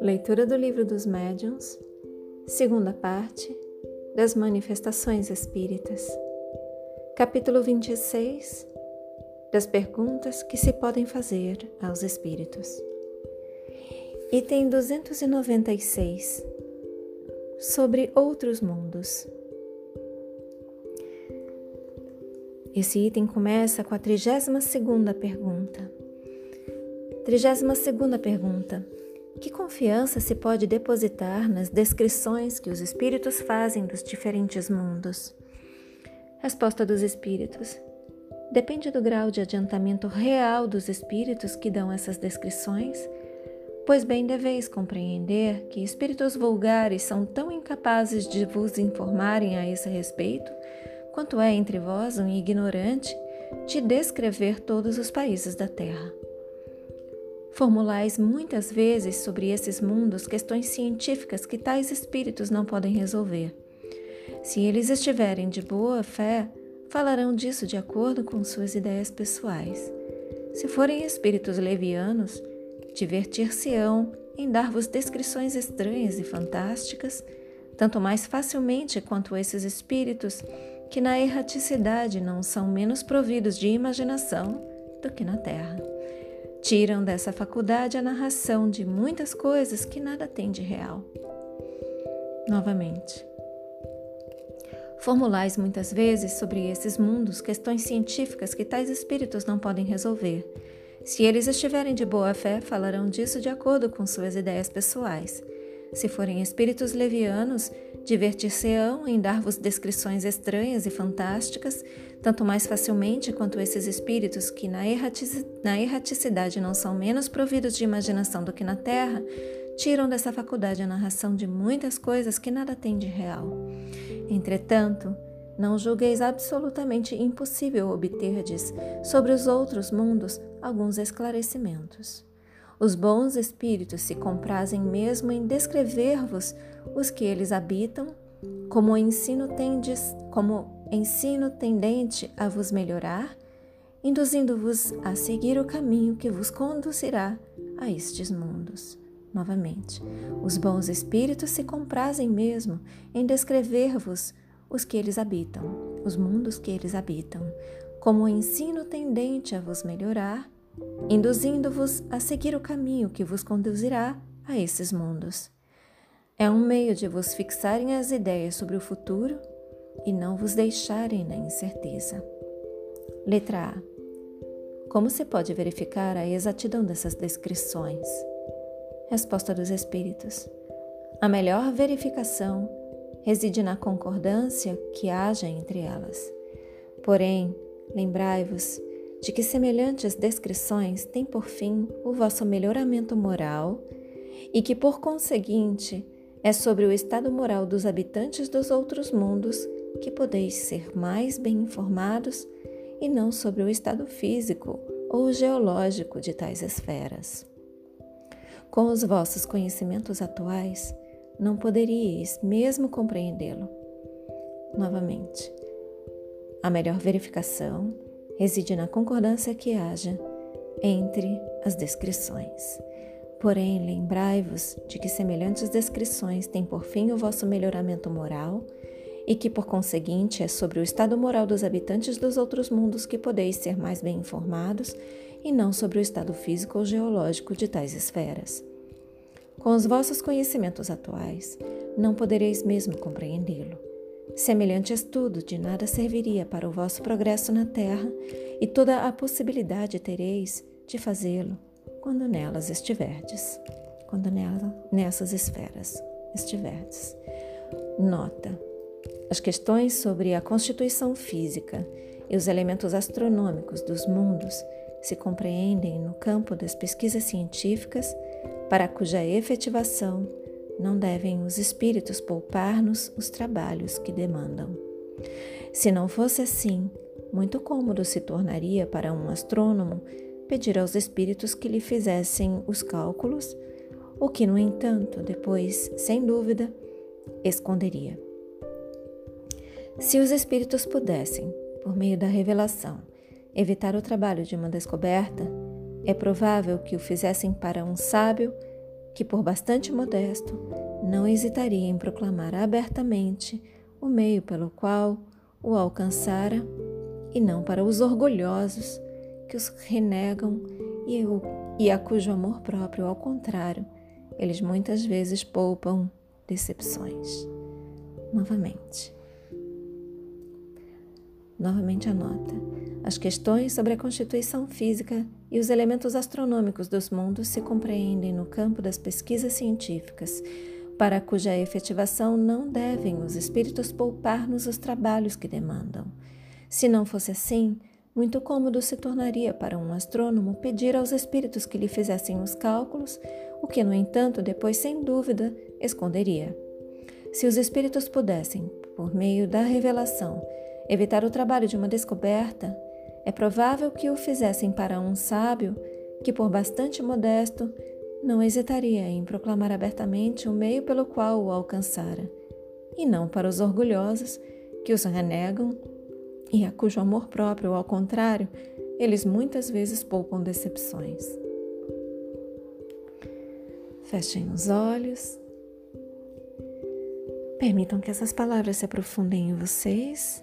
Leitura do Livro dos Médiuns, segunda parte das Manifestações Espíritas, capítulo 26 das perguntas que se podem fazer aos Espíritos. Item 296 Sobre outros mundos. Esse item começa com a 32 pergunta. 32 pergunta. Que confiança se pode depositar nas descrições que os espíritos fazem dos diferentes mundos? Resposta dos espíritos. Depende do grau de adiantamento real dos espíritos que dão essas descrições, pois bem deveis compreender que espíritos vulgares são tão incapazes de vos informarem a esse respeito quanto é entre vós um ignorante de descrever todos os países da terra. Formulais muitas vezes sobre esses mundos questões científicas que tais espíritos não podem resolver. Se eles estiverem de boa fé, falarão disso de acordo com suas ideias pessoais. Se forem espíritos levianos, divertir-se-ão em dar-vos descrições estranhas e fantásticas, tanto mais facilmente quanto esses espíritos que na erraticidade não são menos providos de imaginação do que na terra. Tiram dessa faculdade a narração de muitas coisas que nada tem de real. Novamente. Formulais muitas vezes sobre esses mundos questões científicas que tais espíritos não podem resolver. Se eles estiverem de boa fé, falarão disso de acordo com suas ideias pessoais. Se forem espíritos levianos, divertir-se-ão em dar-vos descrições estranhas e fantásticas, tanto mais facilmente quanto esses espíritos que na, na erraticidade não são menos providos de imaginação do que na terra, tiram dessa faculdade a narração de muitas coisas que nada têm de real. Entretanto, não julgueis absolutamente impossível obterdes sobre os outros mundos alguns esclarecimentos. Os bons espíritos se comprazem mesmo em descrever-vos os que eles habitam, como ensino, tendes, como ensino tendente a vos melhorar, induzindo-vos a seguir o caminho que vos conduzirá a estes mundos. Novamente, os bons espíritos se comprazem mesmo em descrever-vos os que eles habitam, os mundos que eles habitam, como ensino tendente a vos melhorar, induzindo-vos a seguir o caminho que vos conduzirá a esses mundos. É um meio de vos fixarem as ideias sobre o futuro e não vos deixarem na incerteza. Letra A. Como se pode verificar a exatidão dessas descrições? Resposta dos Espíritos. A melhor verificação reside na concordância que haja entre elas. Porém, lembrai-vos de que semelhantes descrições têm por fim o vosso melhoramento moral e que, por conseguinte, é sobre o estado moral dos habitantes dos outros mundos que podeis ser mais bem informados e não sobre o estado físico ou geológico de tais esferas. Com os vossos conhecimentos atuais, não poderíeis mesmo compreendê-lo. Novamente, a melhor verificação reside na concordância que haja entre as descrições. Porém, lembrai-vos de que semelhantes descrições têm por fim o vosso melhoramento moral e que, por conseguinte, é sobre o estado moral dos habitantes dos outros mundos que podeis ser mais bem informados e não sobre o estado físico ou geológico de tais esferas. Com os vossos conhecimentos atuais, não podereis mesmo compreendê-lo. Semelhante estudo de nada serviria para o vosso progresso na terra, e toda a possibilidade tereis de fazê-lo quando nelas estiverdes, quando nela, nessas esferas estiverdes. Nota: as questões sobre a constituição física e os elementos astronômicos dos mundos se compreendem no campo das pesquisas científicas, para cuja efetivação não devem os espíritos poupar-nos os trabalhos que demandam. Se não fosse assim, muito cômodo se tornaria para um astrônomo pedir aos espíritos que lhe fizessem os cálculos, o que, no entanto, depois, sem dúvida, esconderia. Se os espíritos pudessem, por meio da revelação, evitar o trabalho de uma descoberta, é provável que o fizessem para um sábio que, por bastante modesto, não hesitaria em proclamar abertamente o meio pelo qual o alcançara, e não para os orgulhosos que os renegam e, o, e a cujo amor próprio, ao contrário, eles muitas vezes poupam decepções. Novamente. Novamente anota. As questões sobre a constituição física e os elementos astronômicos dos mundos se compreendem no campo das pesquisas científicas, para cuja efetivação não devem os espíritos poupar-nos os trabalhos que demandam. Se não fosse assim, muito cômodo se tornaria para um astrônomo pedir aos espíritos que lhe fizessem os cálculos, o que, no entanto, depois, sem dúvida, esconderia. Se os espíritos pudessem, por meio da revelação, evitar o trabalho de uma descoberta, é provável que o fizessem para um sábio que, por bastante modesto, não hesitaria em proclamar abertamente o meio pelo qual o alcançara, e não para os orgulhosos que os renegam e a cujo amor próprio, ao contrário, eles muitas vezes poupam decepções. Fechem os olhos. Permitam que essas palavras se aprofundem em vocês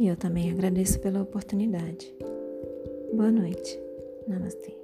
E eu também agradeço pela oportunidade. Boa noite. Namastê.